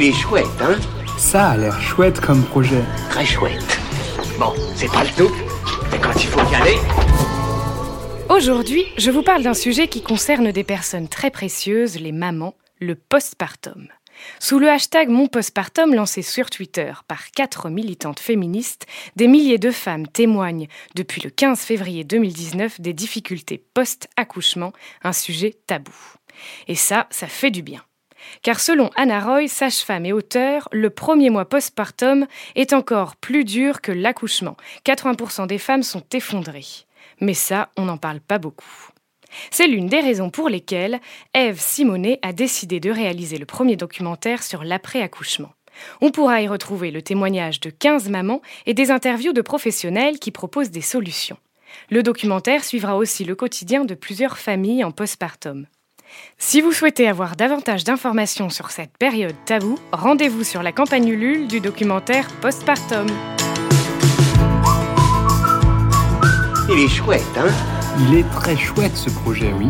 Il est chouette, hein Ça a l'air chouette comme projet. Très chouette. Bon, c'est pas le tout, mais quand il faut y aller... Aujourd'hui, je vous parle d'un sujet qui concerne des personnes très précieuses, les mamans, le postpartum. Sous le hashtag Mon postpartum lancé sur Twitter par quatre militantes féministes, des milliers de femmes témoignent depuis le 15 février 2019 des difficultés post-accouchement, un sujet tabou. Et ça, ça fait du bien. Car selon Anna Roy, sage-femme et auteure, le premier mois postpartum est encore plus dur que l'accouchement. 80% des femmes sont effondrées. Mais ça, on n'en parle pas beaucoup. C'est l'une des raisons pour lesquelles Eve Simonet a décidé de réaliser le premier documentaire sur l'après-accouchement. On pourra y retrouver le témoignage de 15 mamans et des interviews de professionnels qui proposent des solutions. Le documentaire suivra aussi le quotidien de plusieurs familles en postpartum. Si vous souhaitez avoir davantage d'informations sur cette période taboue, rendez-vous sur la campagne Ulule du documentaire Postpartum. Il est chouette, hein? Il est très chouette ce projet, oui.